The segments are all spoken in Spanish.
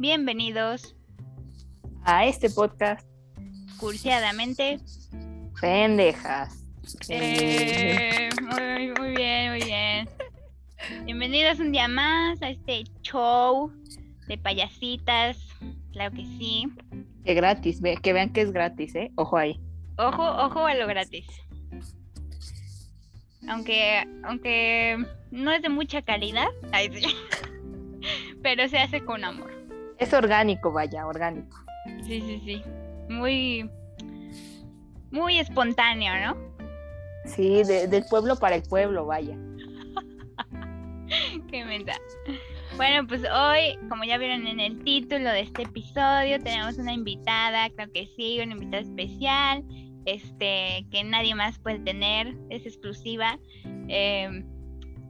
Bienvenidos a este podcast cursiadamente. Pendejas. Eh, muy, muy bien, muy bien. Bienvenidos un día más a este show de payasitas. Claro que sí. Que gratis, que vean que es gratis, ¿eh? Ojo ahí. Ojo, ojo a lo gratis. Aunque, aunque no es de mucha calidad, pero se hace con amor. Es orgánico, vaya, orgánico. Sí, sí, sí. Muy, muy espontáneo, ¿no? Sí, de- del pueblo para el pueblo, vaya. Qué menta. Bueno, pues hoy, como ya vieron en el título de este episodio, tenemos una invitada, creo que sí, una invitada especial, este, que nadie más puede tener, es exclusiva. Eh,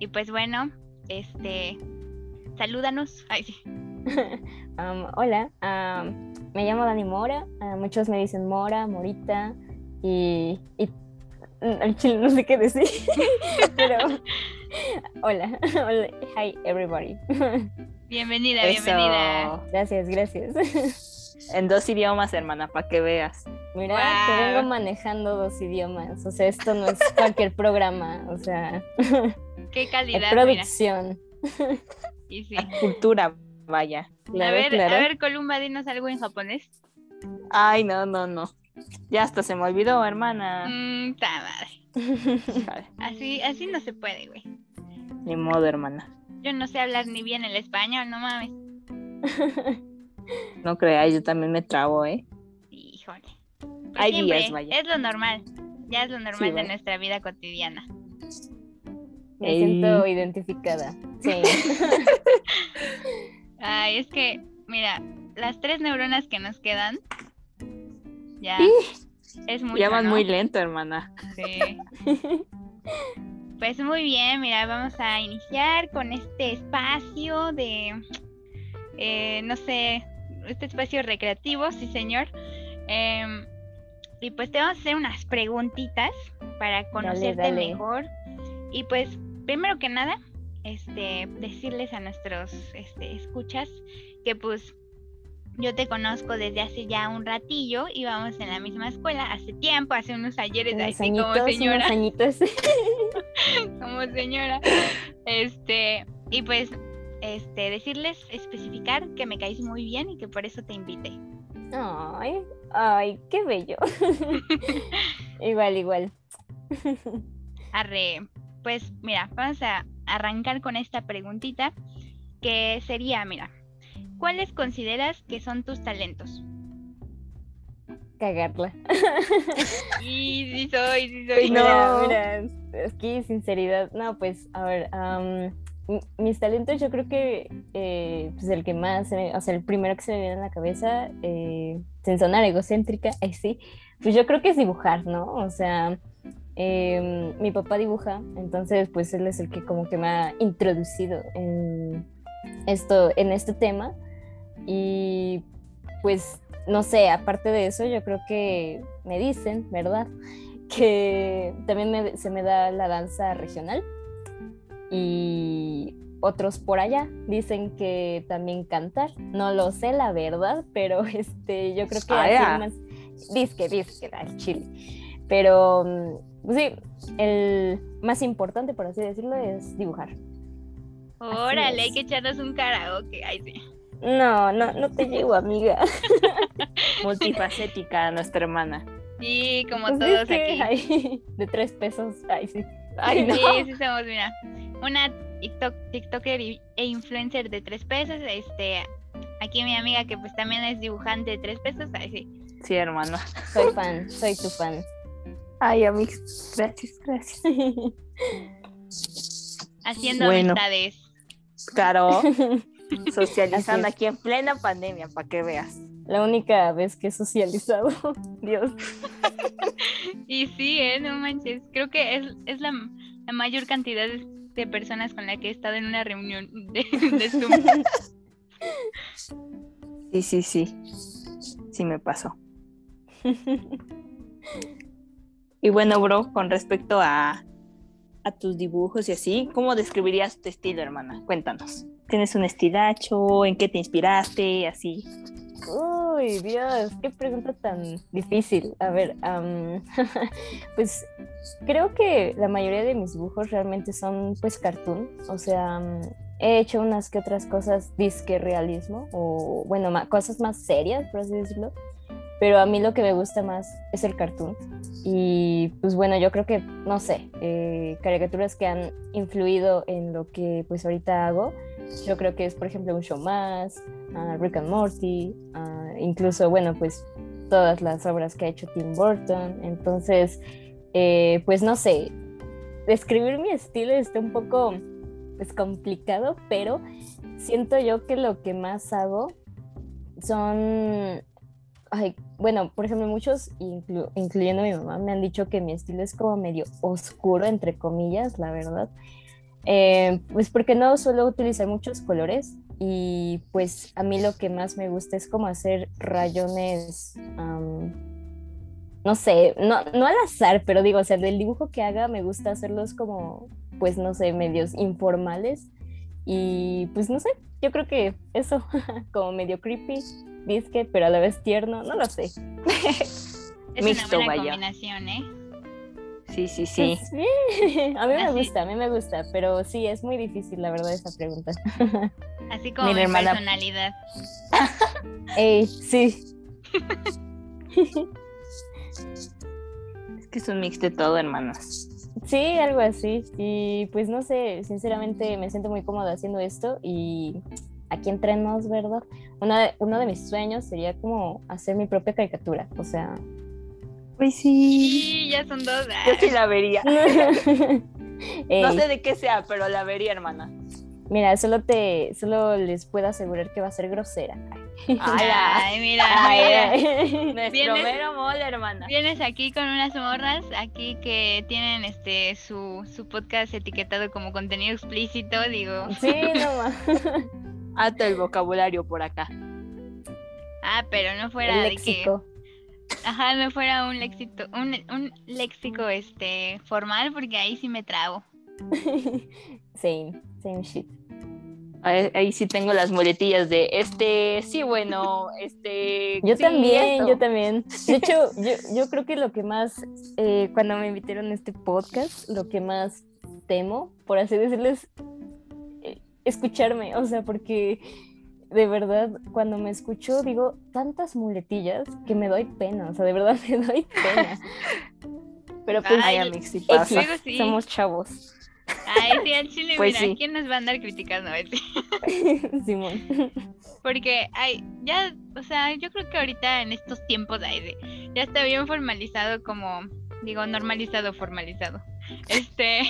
y pues bueno, este, salúdanos. Ay, sí. Um, hola, um, me llamo Dani Mora, uh, muchos me dicen Mora, Morita y, y mm, al chile no sé qué decir, pero hola, hola, hi everybody. Bienvenida, Eso. bienvenida. gracias, gracias. En dos idiomas, hermana, para que veas. Mira, Wow. te vengo manejando dos idiomas, o sea, esto no es cualquier programa, o sea, Qué es calidad, mira. producción. Y sí. Cultura, vaya. A ver, claro. a ver, Columba, dinos algo en japonés. Ay, no, no, no. Ya hasta se me olvidó, hermana. Mmm, ta madre. Así, así no se puede, güey. Ni modo, hermana. Yo no sé hablar ni bien el español, no mames. No creáis, yo también me trabo, ¿eh? Híjole. Pues Hay siempre, días, vaya. Es lo normal. Ya es lo normal Sí, de vaya. nuestra vida cotidiana. Me Ey. siento identificada. Sí. Ay, es que, mira, las tres neuronas que nos quedan, ya es mucho, ya van ¿no? muy lento, hermana. Sí. Pues muy bien, mira, vamos a iniciar con este espacio de, eh, no sé, este espacio recreativo, sí señor. Em, y pues te vamos a hacer unas preguntitas para conocerte dale. mejor. Y pues, primero que nada, este, decirles a nuestros este, escuchas que pues yo te conozco desde hace ya un ratillo, íbamos en la misma escuela hace tiempo, hace unos ayeres, Unos así como añitos, señora unos añitos. como señora. Este, y pues, este, decirles, especificar que me caís muy bien y que por eso te invité. Ay, ay, qué bello. igual, igual. Arre, pues mira, vamos a arrancar con esta preguntita que sería, mira, ¿cuáles consideras que son tus talentos? Cagarla. Y sí soy, sí soy. No. Mira, mira, aquí sinceridad. No, pues, a ver, am, m- mis talentos yo creo que eh, pues el que más, o sea, el primero que se me viene a la cabeza, eh, sin sonar egocéntrica, ahí sí, pues yo creo que es dibujar, ¿no? O sea, em, mi papá dibuja, entonces pues él es el que como que me ha introducido en esto, en este tema y pues no sé, aparte de eso, yo creo que me dicen, ¿verdad? Que también me- se me da la danza regional y otros por allá dicen que también cantar. No lo sé, la verdad, pero este, yo creo que Ah, más disque, disque, al chile. Pero pues sí, el más importante, por así decirlo, es dibujar. Órale, hay que echarnos un karaoke. Ay, sí. No, no, no te llego, amiga. Multifacética, nuestra hermana. Sí, como Pues todos es que, aquí. ay, de tres pesos, ay, sí. Ay, no. Sí, sí somos, mira. Una TikTok, TikToker e influencer de tres pesos. Este, aquí mi amiga que pues también es dibujante de tres pesos. Ay, sí. Sí, hermana. Soy fan, soy tu fan. Ay, amigos, gracias, gracias. Haciendo Bueno. amistades. Claro, socializando aquí en plena pandemia, para que veas. La única vez que he socializado, Dios. Y sí, ¿eh? No manches. Creo que es, es la, la mayor cantidad de, de personas con la que he estado en una reunión de, de Zoom. Sí, sí, sí. Sí me pasó. Y bueno, bro, con respecto a, a tus dibujos y así, ¿cómo describirías tu estilo, hermana? Cuéntanos. ¿Tienes un estilacho? ¿En qué te inspiraste? Así. Uy, Dios, qué pregunta tan difícil. A ver, pues creo que la mayoría de mis dibujos realmente son pues cartoon. O sea, he hecho unas que otras cosas disque realismo o bueno, cosas más serias, por así decirlo. Pero a mí lo que me gusta más es el cartoon. Y pues bueno, yo creo que, no sé, eh, caricaturas que han influido en lo que pues ahorita hago. Yo creo que es, por ejemplo, un show más, uh, Rick and Morty, incluso, bueno, pues todas las obras que ha hecho Tim Burton. Entonces, eh, pues no sé, describir mi estilo está un poco pues, complicado, pero siento yo que lo que más hago son Ay, bueno, por ejemplo, muchos, incluyendo mi mamá, me han dicho que mi estilo es como medio oscuro, entre comillas, la verdad. Eh, pues porque no suelo utilizar muchos colores y pues a mí lo que más me gusta es como hacer rayones, no sé, no, no al azar, pero digo, o sea, del dibujo que haga me gusta hacerlos como, pues no sé, medios informales y pues no sé, yo creo que eso, como medio creepy, disque, pero a la vez tierno, no lo sé. es Mixto, una buena combinación, ¿eh? Sí, sí, sí. Pues, a mí me gusta, a mí me gusta, pero sí, es muy difícil, la verdad, esa pregunta. Así como mi, personalidad. Ey, sí. es que es un mix de todo, hermanas. Sí, algo así. Y pues no sé, sinceramente me siento muy cómoda haciendo esto y aquí entrenos, ¿verdad? Una uno de mis sueños sería como hacer mi propia caricatura, o sea... Pues sí. Sí, ya son dos. Yo sí la vería. no sé de qué sea, pero la vería, hermana. Mira, solo te, solo les puedo asegurar que va a ser grosera. Ay, mira, mira. Nuestro mero mole, hermana. Vienes aquí con unas morras, aquí que tienen este su, su podcast etiquetado como contenido explícito, digo. Sí, nomás. Hasta el vocabulario por acá. Ah, pero no fuera de que. Ajá, no fuera un léxico, un, un léxico este formal, porque ahí sí me trago. same, same shit. Ahí, sí tengo las muletillas de este, sí, bueno, este. Yo también, yo también. De hecho, yo, yo, creo que lo que más, eh, cuando me invitaron a este podcast, lo que más temo, por así decirles, escucharme, o sea, porque de verdad, cuando me escucho, digo tantas muletillas que me doy pena, o sea, de verdad me doy pena. Pero pues, Ay, Amix, sí pasa. Somos chavos. Ay, sí, al chile, pues mira, ¿quién nos va a andar criticando Simón. Porque, ay, ya, o sea, yo creo que ahorita en estos tiempos, ay, ya está bien formalizado como, digo, normalizado, formalizado. Este,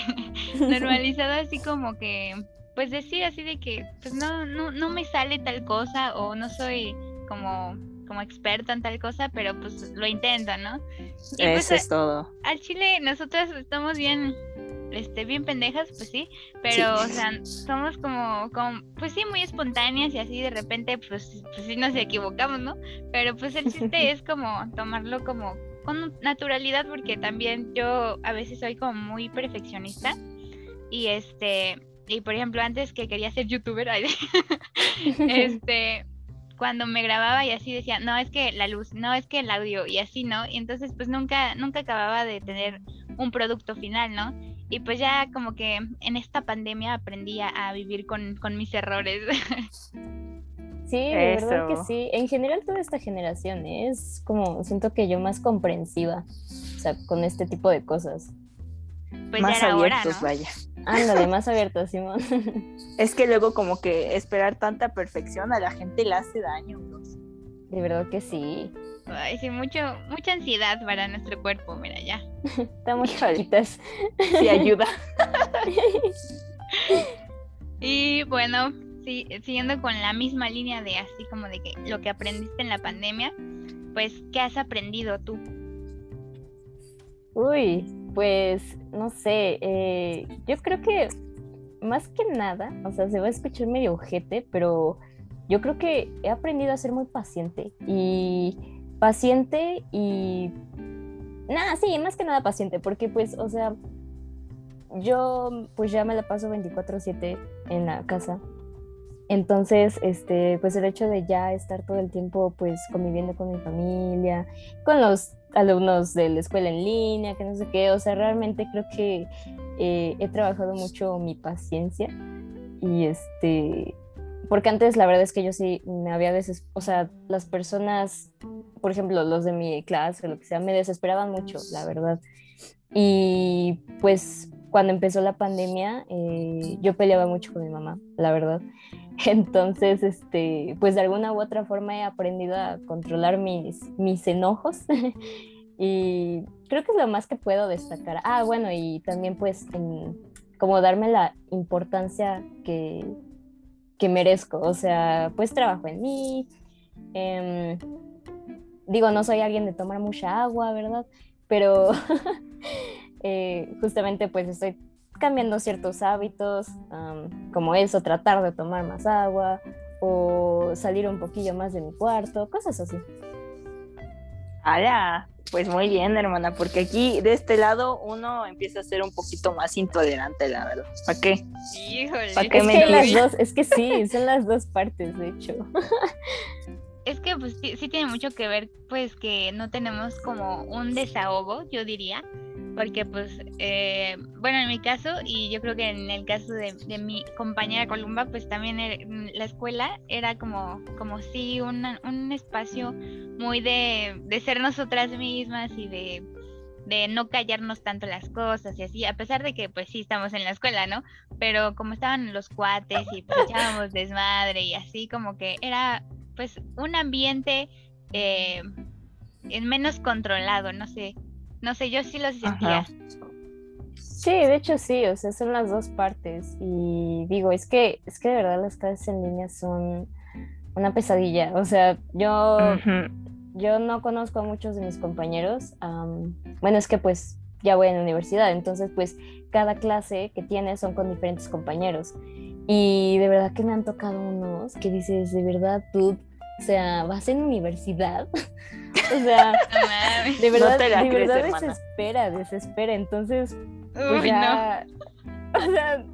normalizado así como que pues decir así de que pues no, no, no me sale tal cosa o no soy como, como experta en tal cosa, pero pues lo intento, ¿no? Y Eso pues, es todo. Al chile nosotras estamos bien, este, bien pendejas, pues sí, pero o sea, somos como, como, pues sí, muy espontáneas y así de repente, pues, pues sí nos equivocamos, ¿no? Pero pues el chiste es como tomarlo como con naturalidad, porque también yo a veces soy como muy perfeccionista y este y por ejemplo, antes que quería ser youtuber, este, cuando me grababa y así decía, no, es que la luz, no, es que el audio y así, ¿no? Y entonces pues nunca, nunca acababa de tener un producto final, ¿no? Y pues ya como que en esta pandemia aprendí a, vivir con, con, mis errores. Sí, de verdad que sí. En general toda esta generación es como, siento que yo más comprensiva, o sea, con este tipo de cosas. Pues más abiertos, vaya. Ándale, más abiertos, Simón. Es que luego como que esperar tanta perfección a la gente le hace daño. De verdad que sí. Ay, sí, mucho, mucha ansiedad para nuestro cuerpo, mira ya. Estamos chiquitas. Sí, ayuda. y bueno, sí, siguiendo con la misma línea de así como de que lo que aprendiste en la pandemia, pues, ¿qué has aprendido tú? Uy, pues no sé, eh, yo creo que más que nada, o sea, se va a escuchar medio ojete, pero yo creo que he aprendido a ser muy paciente y paciente y nada, sí, más que nada paciente, porque pues, o sea, yo pues ya me la paso 24/7 en la casa entonces, este, pues el hecho de ya estar todo el tiempo pues conviviendo con mi familia, con los alumnos de la escuela en línea, que no sé qué, o sea, realmente creo que eh, he trabajado mucho mi paciencia y este, porque antes la verdad es que yo sí me había desesperado, o sea, las personas, por ejemplo, los de mi clase o lo que sea, me desesperaban mucho, la verdad. Y pues cuando empezó la pandemia, eh, yo peleaba mucho con mi mamá, la verdad. Entonces, este, pues de alguna u otra forma he aprendido a controlar mis, mis enojos y creo que es lo más que puedo destacar. Ah, bueno, y también pues como darme la importancia que, que merezco. O sea, pues trabajo en mí. Em, digo, no soy alguien de tomar mucha agua, ¿verdad? Pero eh, justamente pues estoy cambiando ciertos hábitos, como eso, tratar de tomar más agua o salir un poquillo más de mi cuarto, cosas así. ¡Hala! Pues muy bien, hermana, porque aquí de este lado uno empieza a ser un poquito más intolerante, la verdad. ¿Para qué? Híjole. es, que las dos, es que sí, son las dos partes, de hecho. Es que pues sí, sí, tiene mucho que ver, pues que no tenemos como un desahogo, yo diría, porque pues, eh, bueno, en mi caso, y yo creo que en el caso de, mi compañera Columba, pues también mm, la escuela era como, como sí, un espacio muy de, de ser nosotras mismas y de, de no callarnos tanto las cosas y así, a pesar de que pues sí estamos en la escuela, ¿no? Pero como estaban los cuates y pues echábamos desmadre y así, como que era pues un ambiente eh, menos controlado, no sé, no sé, yo sí lo sentía. Sí, de hecho sí, o sea, son las dos partes. Y digo, es que, es que de verdad las clases en línea son una pesadilla. O sea, yo, yo no conozco a muchos de mis compañeros. bueno, es que pues ya voy en la universidad, entonces pues cada clase que tienes son con diferentes compañeros. Y de verdad que me han tocado unos que dices, de verdad, tú, o sea, vas en universidad. O sea, de verdad, de verdad desespera, desespera. Entonces, pues ya, o sea,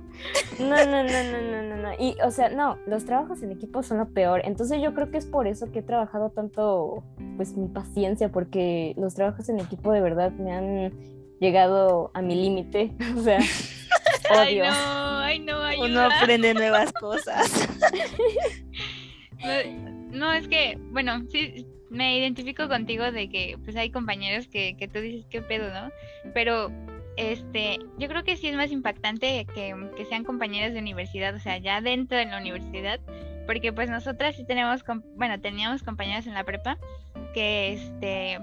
no, no, no, no, no, no, Y, o sea, no, los trabajos en equipo son lo peor. Entonces yo creo que es por eso que he trabajado tanto, pues, mi paciencia, porque los trabajos en equipo de verdad me han llegado a mi límite. O sea, odio. Ay, no, ay, no, ayuda. Uno aprende nuevas cosas. No, es que, bueno, sí, me identifico contigo de que pues hay compañeros que, que tú dices qué pedo, ¿no? Pero este, yo creo que sí es más impactante que, que, sean compañeros de universidad, o sea, ya dentro de la universidad, porque pues nosotras sí tenemos, bueno, teníamos compañeros en la prepa que, este,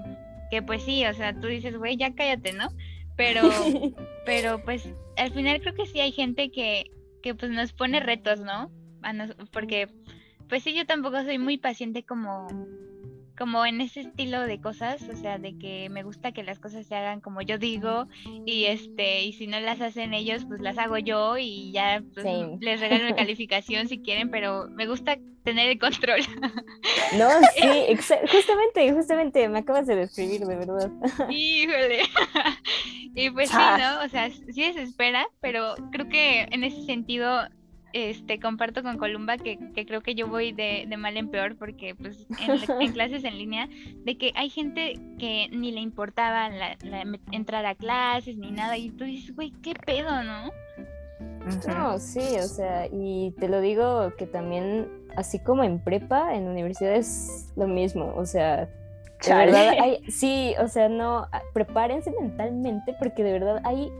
que pues sí, o sea, tú dices, güey, ya cállate, ¿no? Pero, pero pues al final creo que sí hay gente que, que pues nos pone retos, ¿no? porque, pues sí, yo tampoco soy muy paciente como como en ese estilo de cosas, o sea, de que me gusta que las cosas se hagan como yo digo y este y si no las hacen ellos, pues las hago yo y ya pues, les regalo una calificación si quieren, pero me gusta tener el control. No, sí, justamente, justamente me acabas de describir, de verdad. Híjole. Y pues sí, ¿no? O sea, sí desespera, pero creo que en ese sentido este, comparto con Columba que, creo que yo voy de, mal en peor porque pues en, clases en línea, de que hay gente que ni le importaba la, entrar a clases ni nada y tú dices, güey, ¿qué pedo, no? No, sí, o sea, y te lo digo que también, así como en prepa, en universidad es lo mismo, o sea, de verdad hay, sí, o sea, no, prepárense mentalmente porque de verdad hay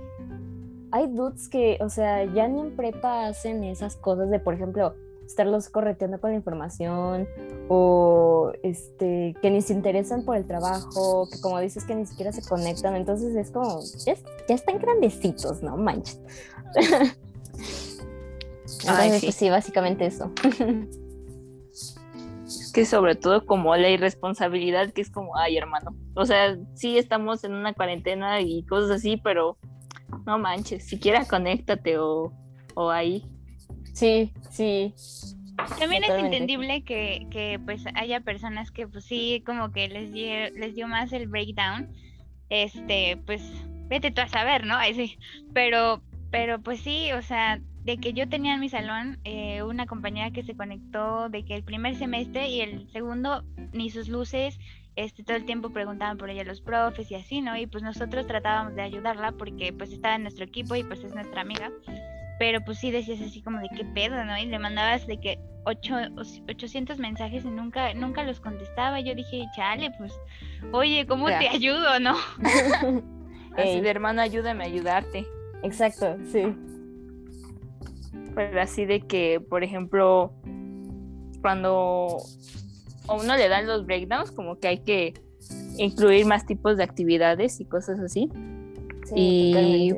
hay dudes que, o sea, ya ni en prepa hacen esas cosas de, por ejemplo, estarlos correteando con la información o este que ni se interesan por el trabajo, que como dices que ni siquiera se conectan, entonces es como, ya, están grandecitos, ¿no? Manches. entonces, sí. Pues sí, básicamente eso. Es que sobre todo como la irresponsabilidad que es como, ay hermano, o sea, sí estamos en una cuarentena y cosas así, pero no manches, siquiera conéctate o, o ahí. Sí, sí. También es entendible que, que, pues haya personas que pues sí como que les dio, les dio más el breakdown. Este, pues vete tú a saber, ¿no? Ahí sí. Pero Pero pues sí, o sea, de que yo tenía en mi salón eh, una compañera que se conectó de que el primer semestre y el segundo ni sus luces, este todo el tiempo preguntaban por ella los profes y así, ¿no? Y pues nosotros tratábamos de ayudarla porque pues estaba en nuestro equipo y pues es nuestra amiga. Pero pues sí decías así como de qué pedo, ¿no? Y le mandabas de que ocho, 800 mensajes y nunca, nunca los contestaba. Yo dije, chale, pues, oye, ¿cómo te ayudo, no? así de hermano, ayúdame a ayudarte. Exacto, sí. Pero así de que, por ejemplo, cuando a uno le dan los breakdowns, como que hay que incluir más tipos de actividades y cosas así. Sí, y,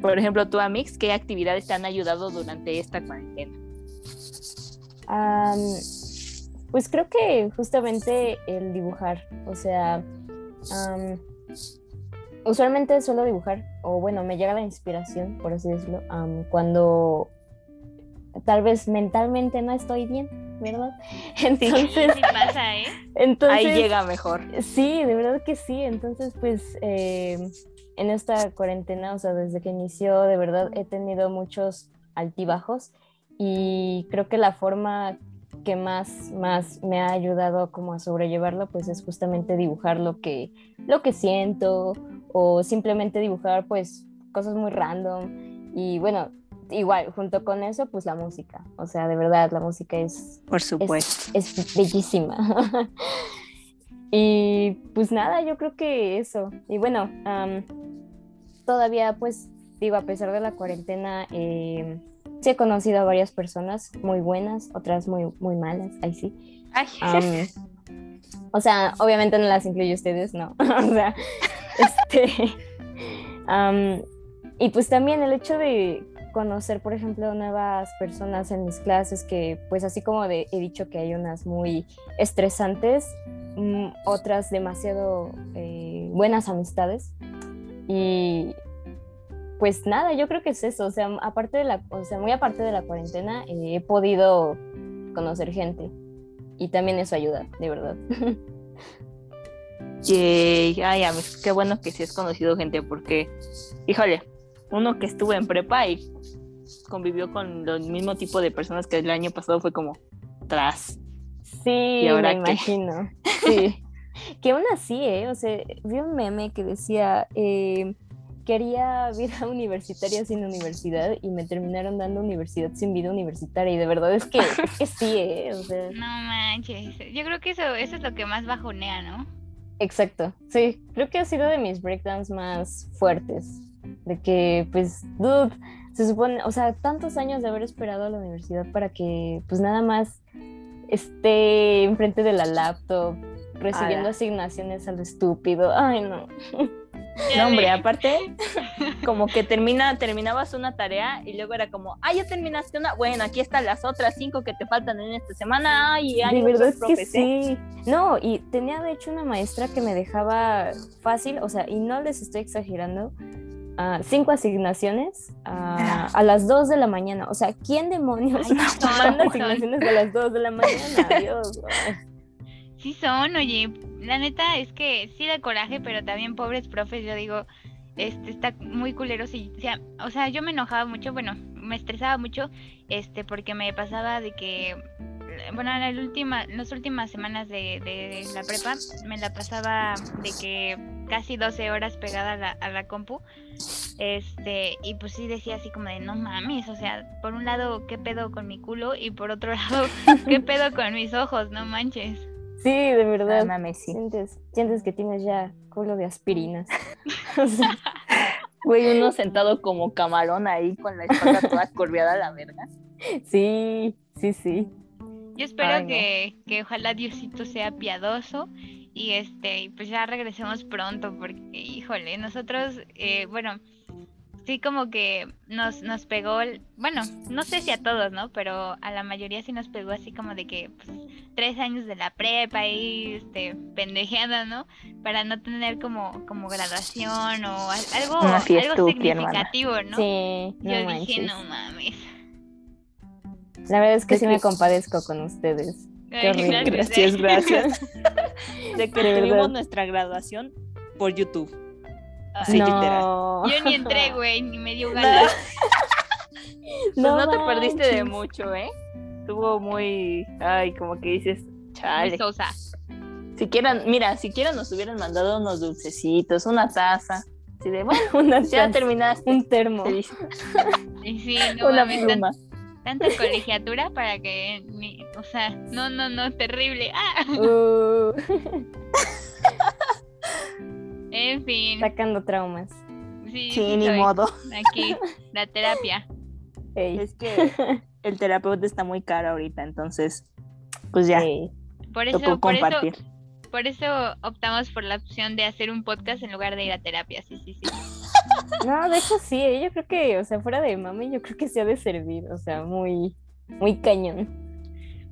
por ejemplo, tú, Amix, ¿qué actividades te han ayudado durante esta cuarentena? pues creo que justamente el dibujar, o sea, usualmente suelo dibujar, o bueno, me llega la inspiración, por así decirlo, cuando tal vez mentalmente no estoy bien, ¿verdad? Entonces, pasa, ¿eh? Ahí llega mejor. Sí, de verdad que sí. Entonces, pues, eh, en esta cuarentena, o sea, desde que inició, de verdad he tenido muchos altibajos y creo que la forma que más, más me ha ayudado como a sobrellevarlo, pues es justamente dibujar lo que, lo que siento o simplemente dibujar pues cosas muy random y bueno, igual, junto con eso, pues la música. O sea, de verdad, la música es. Por supuesto. Es, bellísima. y pues nada, yo creo que eso. Y bueno, todavía, pues, digo, a pesar de la cuarentena, eh, sí he conocido a varias personas muy buenas, otras muy, muy malas, ahí sí. o sea, obviamente no las incluyo ustedes, no. o sea, este. y pues también el hecho de conocer, por ejemplo, nuevas personas en mis clases que, pues así como he dicho que hay unas muy estresantes, mm, otras demasiado eh, buenas amistades. Y pues nada, yo creo que es eso, o sea, aparte de la, o sea, muy aparte de la cuarentena, eh, he podido conocer gente y también eso ayuda, de verdad. Yay, ay, qué bueno que sí has conocido gente porque, híjole, uno que estuvo en prepa y convivió con el mismo tipo de personas que el año pasado fue como tras. Sí, ahora me imagino. Sí. que aún así, ¿eh? O sea, vi un meme que decía, eh, quería vida universitaria sin universidad y me terminaron dando universidad sin vida universitaria y de verdad es que, sí, ¿eh? O sea... No manches, yo creo que eso, eso es lo que más bajonea, ¿no? Exacto, sí, creo que ha sido de mis breakdowns más fuertes de que, pues, dude, se supone, o sea, tantos años de haber esperado a la universidad para que, pues, nada más esté enfrente de la laptop, recibiendo asignaciones a lo estúpido. Ay, no. No, hombre, aparte, como que termina, terminabas una tarea y luego era como, ah, ya terminaste una, bueno, aquí están las otras cinco que te faltan en esta semana, y de verdad es que sí. No, y tenía de hecho una maestra que me dejaba fácil, o sea, y no les estoy exagerando, cinco asignaciones a las 2 de la mañana. O sea, ¿quién demonios manda asignaciones a las 2 de la mañana? Dios. Sí son, oye, la neta es que sí da coraje, pero también pobres profes, yo digo, este está muy culero sí, o sea, yo me enojaba mucho, bueno, me estresaba mucho, este, porque me pasaba de que bueno, en, la última, las últimas semanas de, de, la prepa me la pasaba de que casi 12 horas pegada a la, a la compu. Este, y pues sí decía así como de no mames, o sea, por un lado, ¿qué pedo con mi culo? Y por otro lado, ¿qué pedo con mis ojos? No manches. Sí, de verdad. mames, Sientes, sientes que tienes ya culo de aspirinas. o sea, güey, uno sentado como camarón ahí con la espalda toda curviada a la verga. Sí, sí, sí. Yo espero que, que, ojalá Diosito sea piadoso y este pues ya regresemos pronto porque híjole nosotros eh, bueno sí como que nos nos pegó bueno no sé si a todos no pero a la mayoría sí nos pegó así como de que pues, tres años de la prepa y este pendejeando no para no tener como como graduación o algo algo significativo no sí yo dije no mames la verdad es que sí me compadezco con ustedes. Gracias, gracias. de que tuvimos nuestra graduación por YouTube. Sí, literal. no. Yo ni entré, güey, ni me dio ganas. Pues no, te perdiste de mucho, ¿eh? Estuvo muy. Ay, como que dices, chale. sosa. Siquiera, mira, siquiera nos hubieran mandado unos dulcecitos, una taza. Así de, bueno, Una ya taza, terminaste. un termo. sí, no una pluma. Tanta colegiatura para que ni, o sea, no, no, no, terrible. Ah, Uh, en fin. sacando traumas. Sí, Sí, ni soy modo. Aquí, la terapia. Ey, Es que el terapeuta está muy caro ahorita, entonces, pues ya, ey. Por eso, por eso, compartir. Por eso optamos por la opción de hacer un podcast en lugar de ir a terapia. Sí, sí, sí. No, de hecho sí, eh, yo creo que, o sea, fuera de mami, yo creo que se ha de servir, o sea, muy, muy cañón.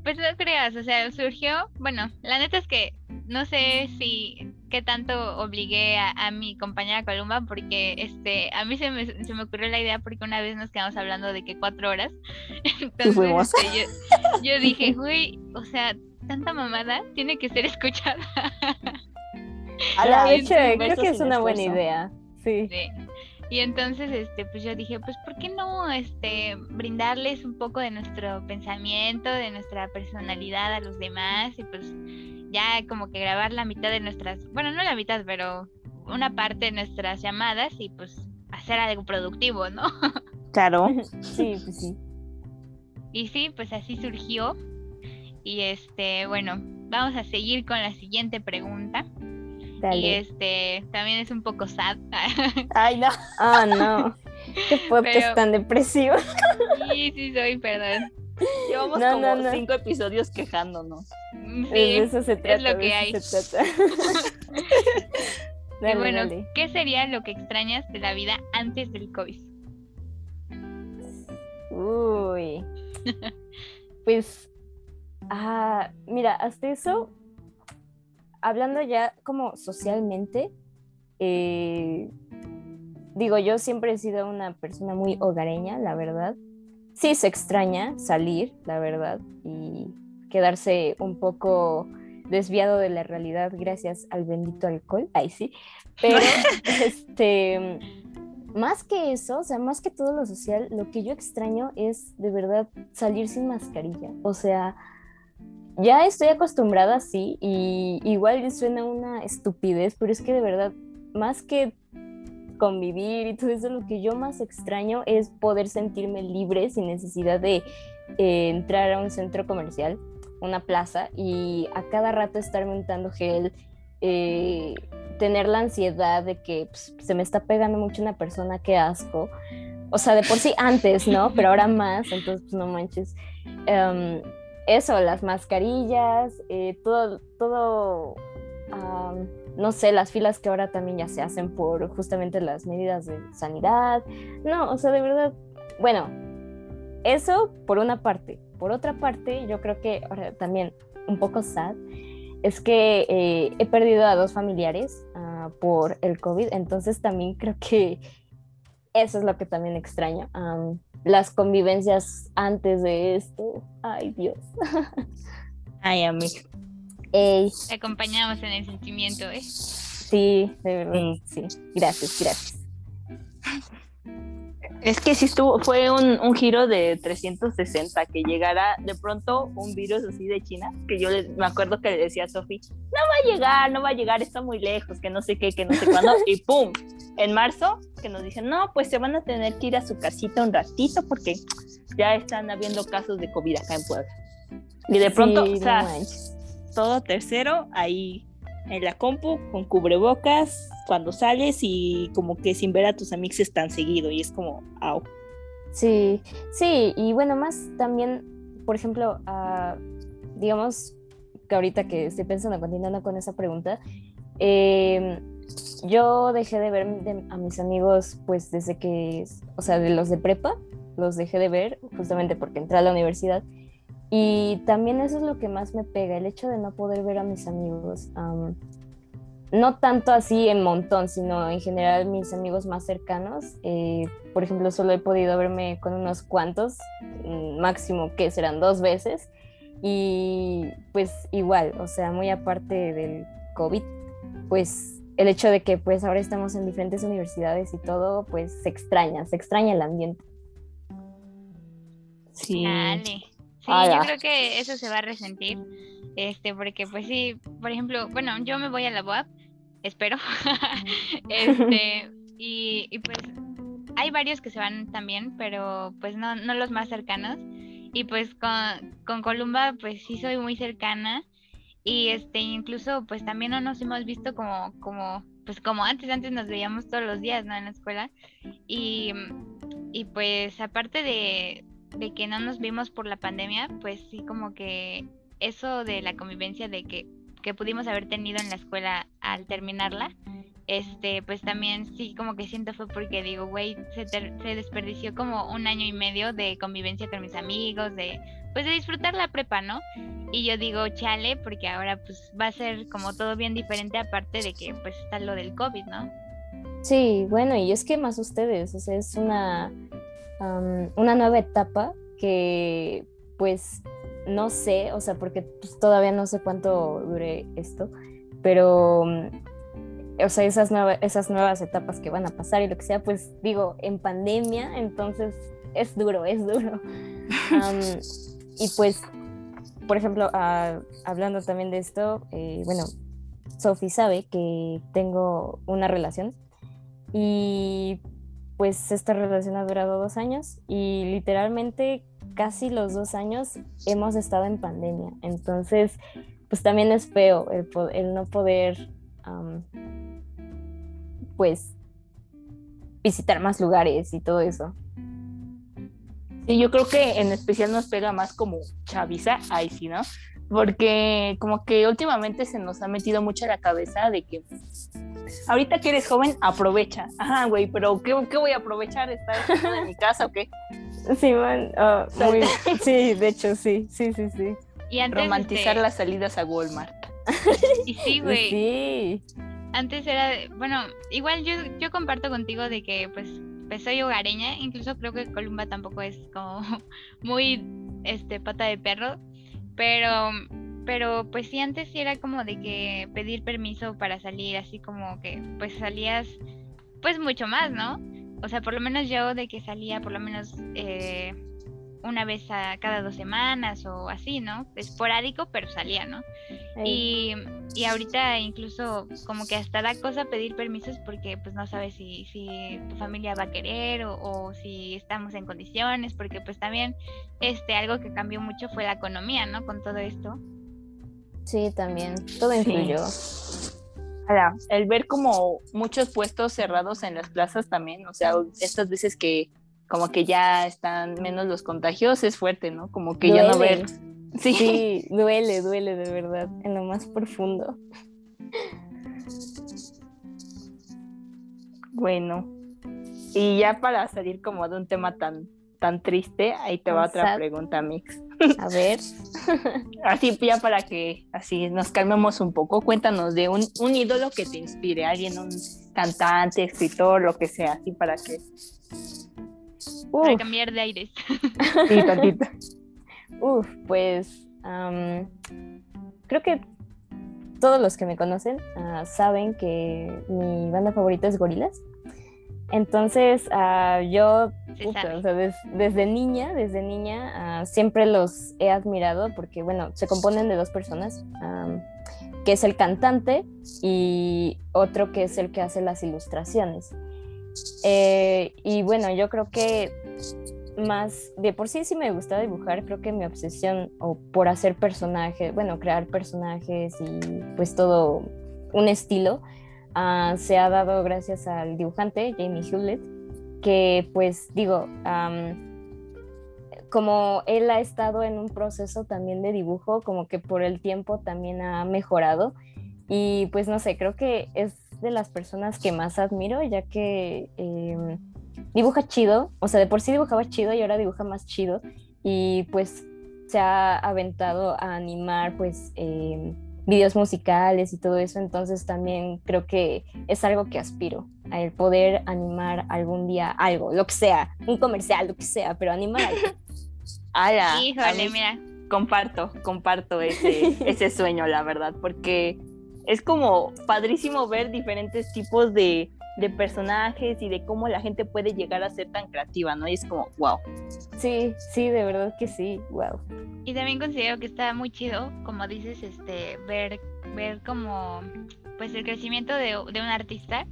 Pues no creas, o sea, surgió, bueno, la neta es que no sé si qué tanto obligué a, a mi compañera Columba, porque este, a mí se me, se me ocurrió la idea porque una vez nos quedamos hablando de que cuatro horas. Entonces, este, yo, yo dije, güey, o sea, tanta mamada tiene que ser escuchada. Es hecho, un creo beso que es una buena idea. Sí. Sí. Y entonces, este, pues yo dije, pues, ¿por qué no, este, brindarles un poco de nuestro pensamiento, de nuestra personalidad a los demás y pues ya como que grabar la mitad de nuestras, bueno, no la mitad, pero una parte de nuestras llamadas y pues hacer algo productivo, ¿no? Claro. Sí, pues sí. Y sí, pues así surgió. Y este, bueno, vamos a seguir con la siguiente pregunta. Y este, también es un poco sad. Ay, no. Ah, no. Qué podcast Pero- tan depresivo. sí, sí soy, perdón. Llevamos No, como no, no. cinco episodios quejándonos. Sí. De eso se trata. lo de que eso hay. se trata. Y dale, bueno, dale. ¿qué sería lo que extrañas de la vida antes del COVID? Uy. Pues, ah, mira, hasta eso, hablando ya como socialmente, eh, digo, yo siempre he sido una persona muy hogareña, la verdad. Sí se extraña salir, la verdad, y quedarse un poco desviado de la realidad gracias al bendito alcohol. Ay, sí. Pero, este, más que eso, o sea, más que todo lo social, lo que yo extraño es de verdad salir sin mascarilla. O sea, ya estoy acostumbrada así y igual suena una estupidez, pero es que de verdad, más que convivir y todo eso, lo que yo más extraño es poder sentirme libre sin necesidad de eh, entrar a un centro comercial, una plaza y a cada rato estarme untando gel. eh, tener la ansiedad de que pues, se me está pegando mucho una persona, qué asco. O sea, de por sí antes, ¿no? Pero ahora más, entonces pues no manches. Em, eso, las mascarillas, eh, todo, todo, am, no sé, las filas que ahora también ya se hacen por justamente las medidas de sanidad. No, o sea, de verdad, bueno, eso por una parte. Por otra parte, yo creo que ahora también un poco sad es que eh, he perdido a dos familiares ah, por el COVID, entonces también creo que eso es lo que también extraño. Las convivencias antes de esto, ay Dios. Ay, amigo. Ey, Te acompañamos en el sentimiento, ¿eh? sí, de verdad, Mm. sí. Gracias, gracias. Es que sí estuvo, fue un, un giro de 360, que llegara de pronto un virus así de China, que yo le- me acuerdo que le decía a Sofi, no va a llegar, no va a llegar, está muy lejos, que no sé qué, que no sé cuándo, y ¡pum! En marzo, que nos dicen, no, pues se van a tener que ir a su casita un ratito porque ya están habiendo casos de COVID acá en Puebla. Y de pronto, Sí, o no sea, manches. todo tercero ahí en la compu con cubrebocas cuando sales y como que sin ver a tus amigos tan seguido y es como, au. Sí, sí, y bueno, más también, por ejemplo, ah, digamos que ahorita que estoy pensando, continuando con esa pregunta, eh, yo dejé de ver de- a mis amigos pues desde que, o sea, de los de prepa, los dejé de ver justamente porque entré a la universidad. Y también eso es lo que más me pega, el hecho de no poder ver a mis amigos. am, no tanto así en montón, sino en general mis amigos más cercanos. eh, por ejemplo, solo he podido verme con unos cuantos, mm, máximo que serán dos veces. Y pues igual, o sea, muy aparte del COVID, pues el hecho de que pues ahora estamos en diferentes universidades y todo, pues se extraña, se extraña el ambiente. Sí. Sí, yo creo que eso se va a resentir. Este, porque pues sí, por ejemplo, bueno, yo me voy a la UAP, espero. este, y, y, pues hay varios que se van también, pero pues no, no los más cercanos. Y pues con, con Columba, pues sí soy muy cercana. Y este, incluso pues también no nos hemos visto como, como, pues como antes, antes nos veíamos todos los días, ¿no? En la escuela. Y, y pues aparte de, de que no nos vimos por la pandemia, pues sí como que eso de la convivencia de que, que pudimos haber tenido en la escuela al terminarla, este, pues también sí como que siento fue porque digo, güey, se, se desperdició como un año y medio de convivencia con mis amigos, de pues de disfrutar la prepa, ¿no? Y yo digo, chale, porque ahora pues va a ser como todo bien diferente aparte de que pues está lo del COVID, ¿no? Sí, bueno, y es que más ustedes, o sea, es una, una nueva etapa que pues no sé, o sea, porque pues, todavía no sé cuánto dure esto, pero, o sea, esas, esas nuevas etapas que van a pasar y lo que sea, pues digo, en pandemia, entonces es duro, es duro. y pues, por ejemplo, ah, hablando también de esto, eh, bueno, Sophie sabe que tengo una relación y pues esta relación ha durado dos años y literalmente casi los dos años hemos estado en pandemia. Entonces, pues también es feo el, no poder, pues, visitar más lugares y todo eso. Sí, yo creo que en especial nos pega más como chaviza, ahí ¿no? Porque como que últimamente se nos ha metido mucho a la cabeza de que ahorita que eres joven, aprovecha. Ajá, güey, pero ¿qué, ¿qué, voy a aprovechar? ¿Estar en mi casa o qué? Sí, man. Ah, sí, de hecho, sí, sí, sí, sí. Y antes, Romantizar las salidas a Walmart. Y sí, güey. Sí. Antes era, bueno, igual yo, yo comparto contigo de que pues, pues soy hogareña, incluso creo que Columba tampoco es como muy este pata de perro, pero pero pues sí antes sí era como de que pedir permiso para salir, así como que pues salías pues mucho más, ¿no? o sea, por lo menos yo de que salía por lo menos eh, una vez a cada dos semanas o así, ¿no? Esporádico, pero salía, ¿no? Y, y, ahorita incluso como que hasta da cosa pedir permisos porque pues no sabes si, si tu familia va a querer o, si estamos en condiciones, porque pues también este algo que cambió mucho fue la economía, ¿no? Con todo esto. Sí, también, todo influyó el ver como muchos puestos cerrados en las plazas también, o sea, estas veces que como que ya están menos los contagios es fuerte, ¿no? Como que ya no ver. Sí. sí, duele, duele de verdad, en lo más profundo. Bueno, y ya para salir como de un tema tan tan triste, ahí te va otra pregunta, Mix. A ver. así ya para que así nos calmemos un poco, cuéntanos de un, un ídolo que te inspire, alguien, un cantante, escritor, lo que sea, así para que... Para cambiar de aires. sí, tantito. Uf, pues creo que todos los que me conocen ah, saben que mi banda favorita es Gorilas. Entonces, uh, yo, desde niña, desde niña, uh, siempre los he admirado porque, bueno, se componen de dos personas, um, que es el cantante y otro que es el que hace las ilustraciones. Eh, y bueno, yo creo que más, de por sí sí me gusta dibujar, creo que mi obsesión o por hacer personajes, bueno, crear personajes y pues todo un estilo, Ah, se ha dado gracias al dibujante Jamie Hewlett, que pues digo, como él ha estado en un proceso también de dibujo, como que por el tiempo también ha mejorado. Y pues no sé, creo que es de las personas que más admiro, ya que em, dibuja chido, o sea, de por sí dibujaba chido y ahora dibuja más chido y pues se ha aventado a animar pues... Em, videos musicales y todo eso, entonces también creo que es algo que aspiro, a el poder animar algún día algo, lo que sea, un comercial, lo que sea, pero animar algo. Híjole, mira. Comparto, comparto ese, ese sueño, la verdad, porque es como padrísimo ver diferentes tipos de, de personajes y de cómo la gente puede llegar a ser tan creativa, ¿no? Y es como, wow. Sí, sí, de verdad que sí, wow. Y también considero que está muy chido, como dices, este, ver, ver como, pues el crecimiento de, de un artista.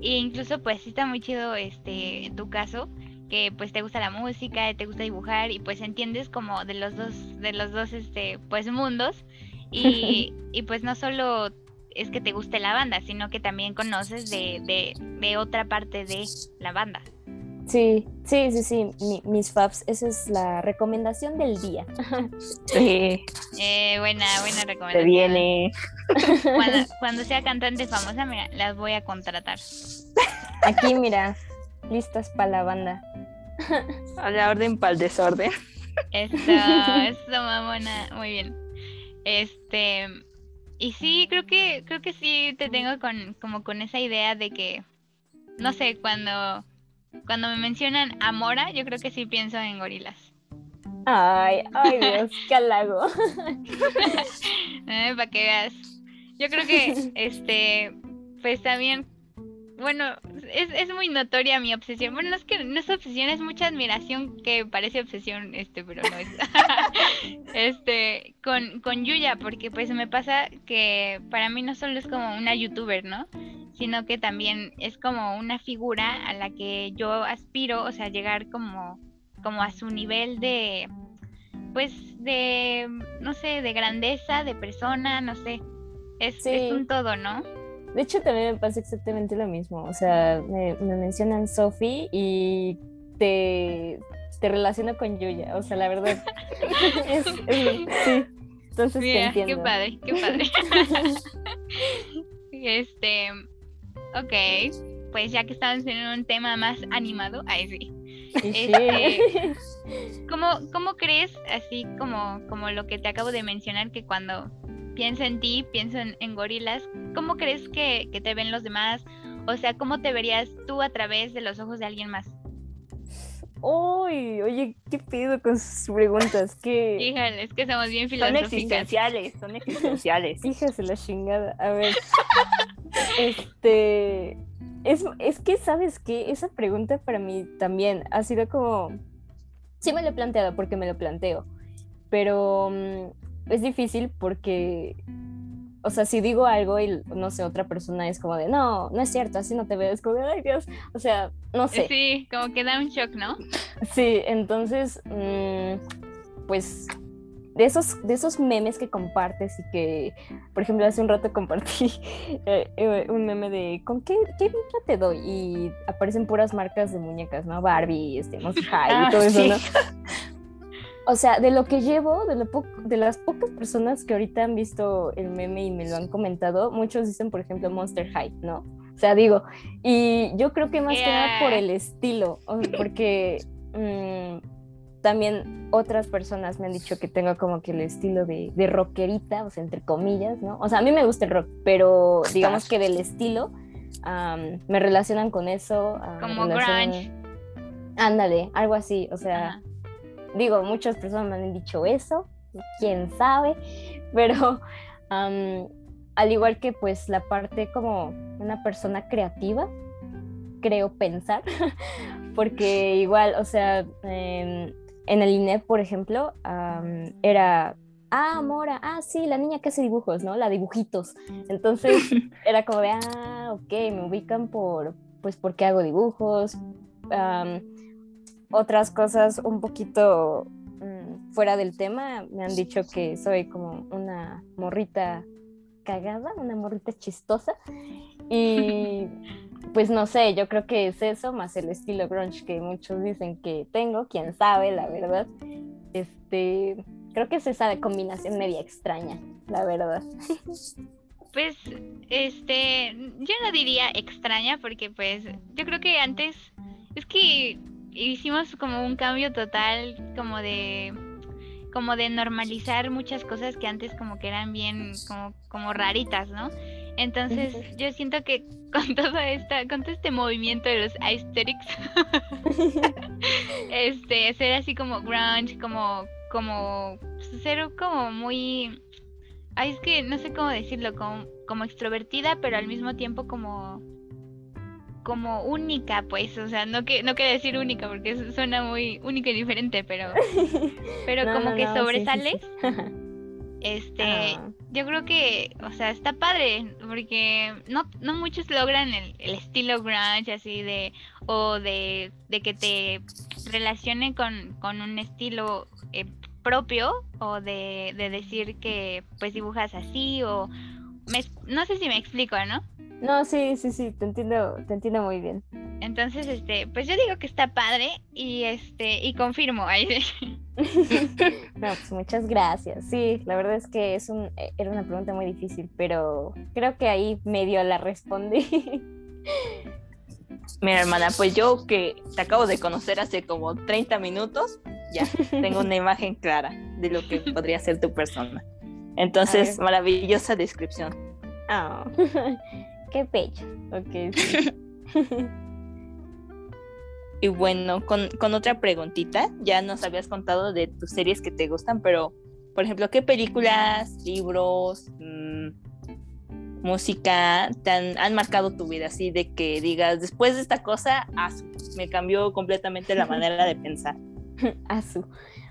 E incluso, pues sí está muy chido, este, en tu caso, que pues te gusta la música, te gusta dibujar y pues entiendes como de los dos, de los dos, este, pues mundos. Y, y pues no solo es que te guste la banda, sino que también conoces de, de, de otra parte de la banda. Sí, sí, sí, sí, mis faps, esa es la recomendación del día. Sí. Eh, buena, buena recomendación. Se viene. Cuando, cuando sea cantante famosa, mira, las voy a contratar. Aquí, mira, listas para la banda. A la orden para el desorden. Esto, esto, mamona, muy bien. Este, y sí, creo que, creo que sí te tengo con, como con esa idea de que, no sé, cuando, cuando me mencionan Amora, yo creo que sí pienso en gorilas. Ay, ay Dios, qué halago. eh, para que veas. Yo creo que, este, pues también bueno, es, es, muy notoria mi obsesión. Bueno, no es que no es obsesión, es mucha admiración que parece obsesión, este, pero no es. este, con, con Yuya, porque pues me pasa que para mí no solo es como una youtuber, ¿no? Sino que también es como una figura a la que yo aspiro, o sea, llegar como, como a su nivel de, pues, de, no sé, de grandeza, de persona, no sé. Es, es un todo, ¿no? De hecho, también me pasa exactamente lo mismo. O sea, me, mencionan Sophie y te, te relaciono con Yuya. O sea, la verdad. es, sí. Entonces te entiendo. Qué padre, qué padre. este. Ok. Pues ya que estamos en un tema más animado, ahí sí. Este, ¿cómo, ¿Cómo crees, así como, como lo que te acabo de mencionar, que cuando pienso en ti, pienso en, gorilas, ¿cómo crees que, te ven los demás? O sea, ¿cómo te verías tú a través de los ojos de alguien más? Uy, oye, ¿qué pido con sus preguntas? ¿Qué... Híjole, es que somos bien filosóficas. Son existenciales, son existenciales. Híjole, la chingada. A ver, este... Es, es que, ¿sabes qué? Esa pregunta para mí también ha sido como... Sí me lo he planteado porque me lo planteo, pero mm, es difícil porque, o sea, si digo algo y no sé, otra persona es como de, no, no es cierto, así no te veo, es como de, ay Dios, o sea, no sé. Sí, como que da un shock, ¿no? Sí, entonces, mm, pues de esos, de esos memes que compartes y que, por ejemplo, hace un rato compartí eh, eh, un meme de ¿con qué, qué te doy? Y aparecen puras marcas de muñecas, ¿no? Barbie, este, Monster High y ah, todo eso, ¿no? o sea, de lo que llevo, de, lo de las pocas personas que ahorita han visto el meme y me lo han comentado, muchos dicen, por ejemplo, Monster High, ¿no? O sea, digo, y yo creo que más que nada por el estilo, porque mm, también otras personas me han dicho que tengo como que el estilo de, de rockerita, o sea, entre comillas, ¿no? O sea, a mí me gusta el rock, pero digamos que del estilo me relacionan con eso. como grunge. Ándale, algo así, o sea digo, muchas personas me han dicho eso, quién sabe, pero al igual que pues la parte como una persona creativa, creo pensar, porque igual, o sea, en, el INEP, por ejemplo, era ah, Mora, ah, sí, la niña que hace dibujos, ¿no? La dibujitos. Entonces era como de, ah, ok, me ubican por, pues, porque hago dibujos otras cosas un poquito mm, fuera del tema. Me han dicho que soy como una morrita cagada, una morrita chistosa. Y pues no sé, yo creo que es eso, más el estilo grunge que muchos dicen que tengo, quién sabe, la verdad. Este, creo que es esa combinación media extraña, la verdad. Pues, este, yo no diría extraña porque pues yo creo que antes, es que hicimos como un cambio total, como de como de normalizar muchas cosas que antes como que eran bien como, como raritas, ¿no? Entonces yo siento que con todo esta, con todo este movimiento de los aesthetics, este, ser así como grunge, como, como, ser como muy, ay, es que no sé cómo decirlo, como como extrovertida, pero al mismo tiempo como como única, pues, o sea, no que no quiere decir única porque eso suena muy única y diferente, pero pero No, como no, que no, sí, sí, sobresales. sí. Este, Ah. yo creo que, o sea, está padre, porque no, no muchos logran el, el estilo grunge así de, o de, de que te relacione con, con un estilo eh, propio, o de, de decir que pues dibujas así, o me- no sé si me explico, ¿no? No, sí, sí, sí, te entiendo, te entiendo muy bien. Entonces, este, pues yo digo que está padre y este, y confirmo. No, pues muchas gracias. Sí, la verdad es que es un, eh, era una pregunta muy difícil, pero creo que ahí medio la respondí. Mira, hermana, pues yo que te acabo de conocer hace como 30 minutos, ya tengo una imagen clara de lo que podría ser tu persona. Entonces, maravillosa descripción. Ah, qué pecho. Ok, sí. Y bueno, con, con otra preguntita, ya nos habías contado de tus series que te gustan, pero, por ejemplo, ¿qué películas, libros, mm, música te han, marcado tu vida? Así de que digas, después de esta cosa, ah, me cambió completamente la manera de pensar. Azu.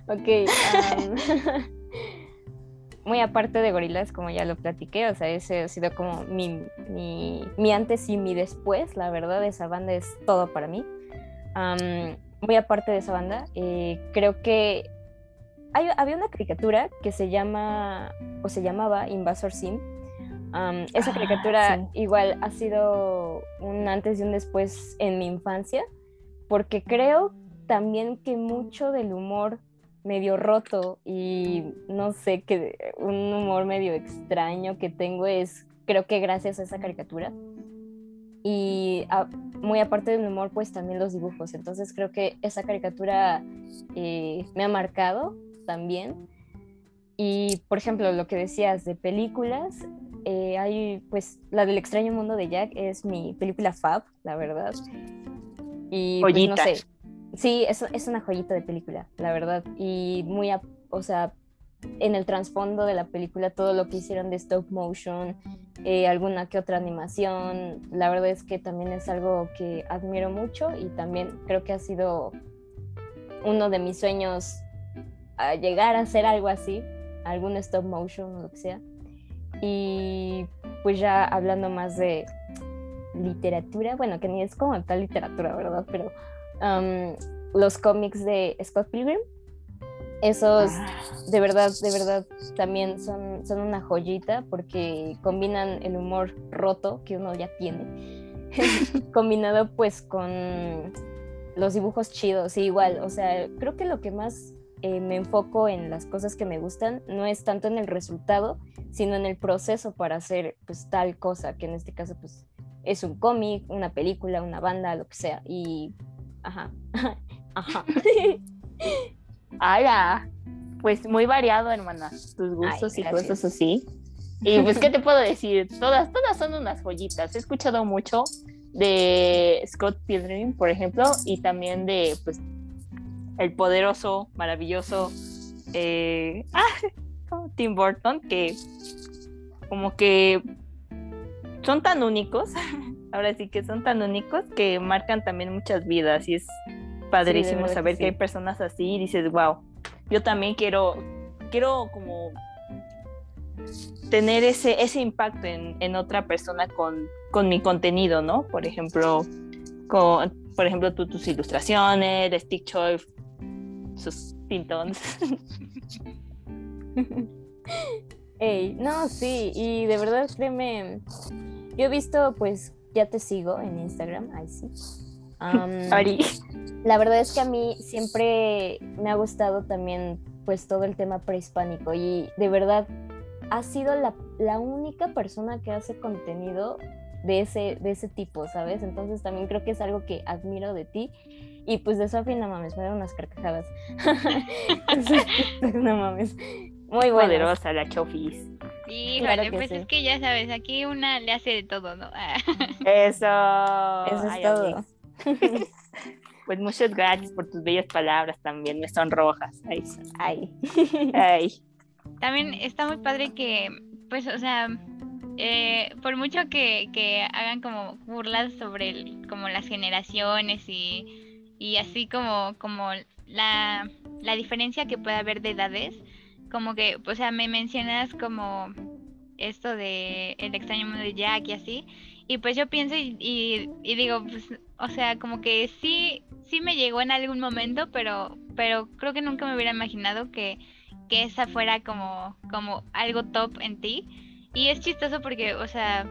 Ok. muy aparte de gorilas, como ya lo platiqué, o sea, ese ha sido como mi, mi, mi antes y mi después, la verdad, esa banda es todo para mí. Muy aparte de esa banda, eh, creo que hay- había una caricatura que se llama, o se llamaba Invasor Sim. Esa Ah, caricatura sí. igual ha sido un antes y un después en mi infancia, porque creo también que mucho del humor medio roto y no sé, que un humor medio extraño que tengo es, creo que gracias a esa caricatura. Y a- muy aparte del humor, pues también los dibujos. Entonces creo que esa caricatura eh, me ha marcado también. Y por ejemplo, lo que decías de películas, eh, hay pues la del extraño mundo de Jack es mi película fab, la verdad. Y pues, no sé, sí, es, es una joyita de película, la verdad. Y muy, o sea, en el trasfondo de la película, todo lo que hicieron de stop motion, eh, alguna que otra animación, la verdad es que también es algo que admiro mucho y también creo que ha sido uno de mis sueños a llegar a hacer algo así, algún stop motion o lo que sea. Y pues ya hablando más de literatura, bueno, que ni es como tal literatura, ¿verdad? Pero um, los cómics de Scott Pilgrim, esos de verdad, de verdad también son, son una joyita porque combinan el humor roto que uno ya tiene, combinado pues con los dibujos chidos, igual, o sea, creo que lo que más eh, me enfoco en las cosas que me gustan no es tanto en el resultado, sino en el proceso para hacer pues tal cosa, que en este caso pues es un cómic, una película, una banda, lo que sea, y ajá, ajá. ¡Hala! Pues muy variado, hermana, tus gustos y cosas así. Y pues, ¿qué te puedo decir? Todas, todas son unas joyitas. He escuchado mucho de Scott Pilgrim, por ejemplo, y también de, pues, el poderoso, maravilloso eh, ah, Tim Burton, que como que son tan únicos, ahora sí que son tan únicos que marcan también muchas vidas y es padrísimo saber que, sí. hay personas así y dices, wow, yo también quiero, quiero como tener ese, ese impacto en, en otra persona con, con mi contenido, ¿no? Por ejemplo, con, por ejemplo, tú, tus ilustraciones, de Stick Choy, sus pintons. Ey, no, sí, y de verdad, créeme, yo he visto, pues, ya te sigo en Instagram, ahí sí. Ari. la verdad es que a mí siempre me ha gustado también, pues, todo el tema prehispánico y de verdad has sido la, la única persona que hace contenido de ese, de ese tipo, ¿sabes? Entonces también creo que es algo que admiro de ti. Y pues de Sofi, no mames, me dan unas carcajadas. no mames. Muy buenas. Poderosa la Chofis. Híjole, Claro pues sí. es que ya sabes, aquí una le hace de todo, ¿no? Ah. Eso. Eso es Ay, todo. Pues muchas gracias por tus bellas palabras también, me sonrojas. Ay, Ay. ay. También está muy padre que, pues, o sea, eh, por mucho que, que, hagan como burlas sobre el, como las generaciones y, y así como, como la, la diferencia que puede haber de edades, como que, o sea, me mencionas como esto de El extraño mundo de Jack y así, y pues yo pienso y, digo, pues, o sea, como que sí, sí me llegó en algún momento, pero, pero creo que nunca me hubiera imaginado que, que esa fuera como, como algo top en ti. Y es chistoso porque, o sea,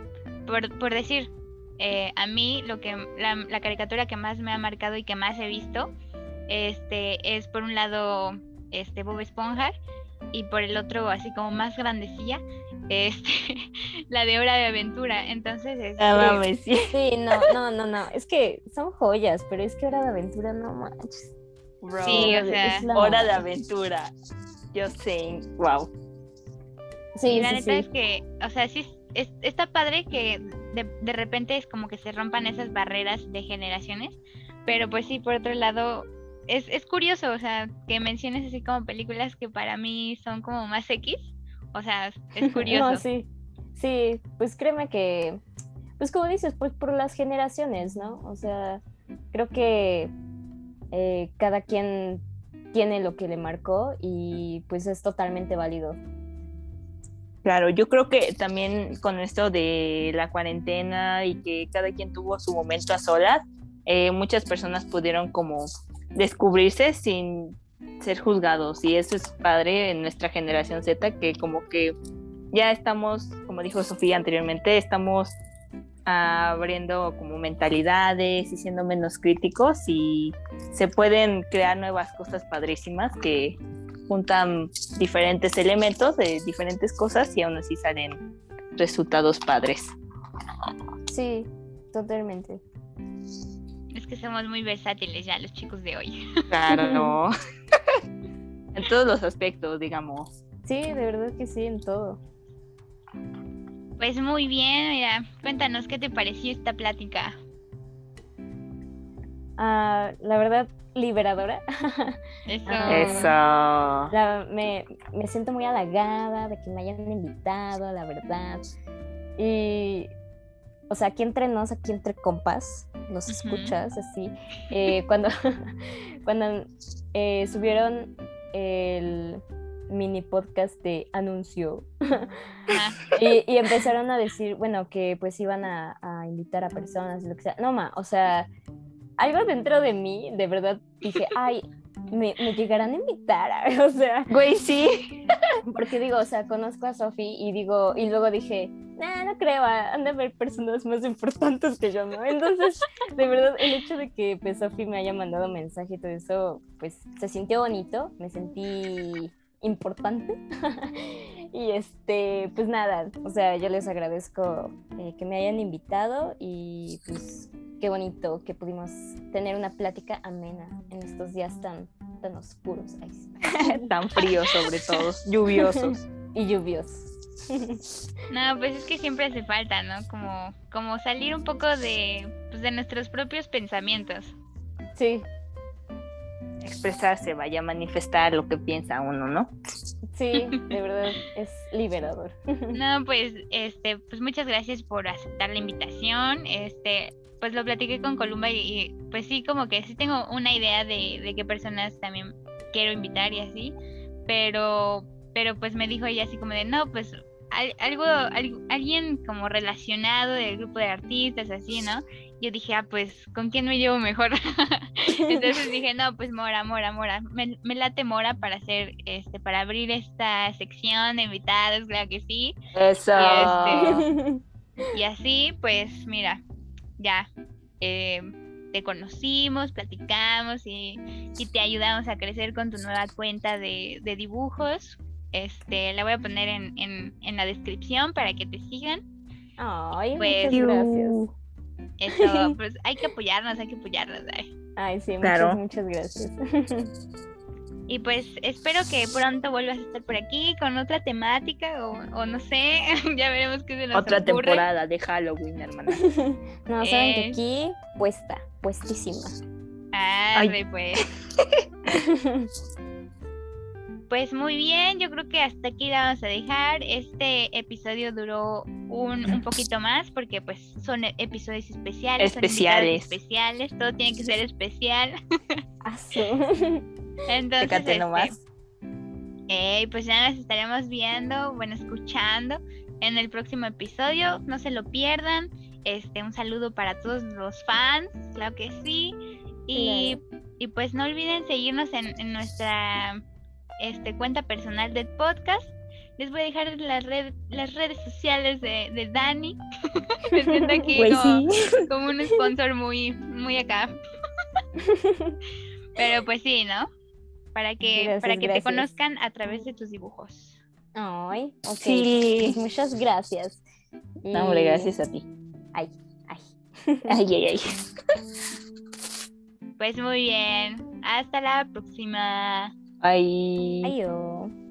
por, por decir, eh, a mí lo que la, la, caricatura que más me ha marcado y que más he visto, este, es por un lado, este, Bob Esponja y por el otro así como más grandecilla, este, la de Hora de Aventura. Entonces, este... ah, sí. sí. no, no, no, no, es que son joyas, pero es que Hora de Aventura no manches. sí, o sea, Hora de Aventura. Yo sé, wow. Sí, la neta es que, o sea, sí está padre que de, de repente es como que se rompan esas barreras de generaciones, pero pues sí, por otro lado, es, es curioso, o sea, que menciones así como películas que para mí son como más X. O sea, es curioso. no, sí, sí, pues créeme que, pues como dices, pues por las generaciones, ¿no? O sea, creo que eh, cada quien tiene lo que le marcó y pues es totalmente válido. Claro, yo creo que también con esto de la cuarentena y que cada quien tuvo su momento a solas, eh, muchas personas pudieron como descubrirse sin ser juzgados y eso es padre en nuestra generación Z que como que ya estamos, como dijo Sofía anteriormente, estamos abriendo como mentalidades y siendo menos críticos y se pueden crear nuevas cosas padrísimas que juntan diferentes elementos de diferentes cosas y aún así salen resultados padres. Sí, totalmente somos muy versátiles ya los chicos de hoy. Claro, en todos los aspectos, digamos. Sí, de verdad que sí, en todo. Pues muy bien, mira, cuéntanos qué te pareció esta plática. Ah, la verdad, liberadora. Eso. Eso. me, me siento muy halagada de que me hayan invitado, la verdad. Y o sea, aquí entre nos, aquí entre compas, los escuchas así. Eh, cuando cuando eh, subieron el mini podcast de anuncio y, empezaron a decir, bueno, que pues iban a, invitar a personas, lo que sea. No, ma, o sea, algo dentro de mí, de verdad, dije, ay, me, me, llegarán a invitar, o sea. Güey, sí. Porque digo, o sea, conozco a Sofi y digo, y luego dije, nah, no creo, han de haber personas más importantes que yo, ¿no? Entonces, de verdad, el hecho de que pues, Sofi me haya mandado mensaje y todo eso, pues se sintió bonito, me sentí importante. y este, pues nada, o sea, yo les agradezco eh, que me hayan invitado y pues qué bonito que pudimos tener una plática amena en estos días tan, tan oscuros, tan fríos sobre todo, lluviosos. y lluviosos. No, pues es que siempre hace falta, ¿no? Como, como salir un poco de, pues de nuestros propios pensamientos. Sí. Expresarse, vaya a manifestar lo que piensa uno, ¿no? Sí, de verdad es liberador. No, pues, este, pues muchas gracias por aceptar la invitación. Este, pues lo platiqué con Columba y, pues sí, como que sí tengo una idea de, de qué personas también quiero invitar y así, pero, pero pues me dijo ella así como de, no, pues algo, alguien como relacionado del grupo de artistas, así, ¿no? Yo dije, ah, pues, ¿con quién me llevo mejor? Entonces dije, no, pues Mora, Mora, Mora. Me, late Mora para hacer, este, para abrir esta sección de invitados, claro que sí. Eso. Y, este, y así, pues, mira, ya. Eh, te conocimos, platicamos y, y, te ayudamos a crecer con tu nueva cuenta de, de dibujos. Este, la voy a poner en, en, en la descripción para que te sigan. Ay, pues, muchas gracias. Eso, pues hay que apoyarnos, hay que apoyarnos. Ay, sí, muchas, muchas gracias. Y pues espero que pronto vuelvas a estar por aquí con otra temática o, o no sé, ya veremos qué se nos Otra temporada de Halloween, hermana. no, saben que aquí puesta, puestísima. Ay, pues. Pues muy bien, yo creo que hasta aquí la vamos a dejar. Este episodio duró un, un poquito más porque pues son e- episodios especiales. son invitados Especiales. especiales, todo tiene que ser especial. Ah, sí. Entonces, este, nomás. eh, pues ya nos estaremos viendo, bueno, escuchando en el próximo episodio. No se lo pierdan. Este, un saludo para todos los fans, claro que sí. Y, y pues no olviden seguirnos en, en nuestra este, cuenta personal del podcast. Les voy a dejar las, red- las redes sociales de, de Dani. Me siento aquí Pues como, sí. como un sponsor muy, muy acá. Pero pues sí, ¿no? Para que, Gracias, para que gracias. te conozcan a través de tus dibujos. Ay, ok. Sí. Pues muchas gracias. No, hombre, gracias a ti. Ay, ay. Ay, ay, ay. Pues muy bien. Hasta la próxima. Ay. Adiós.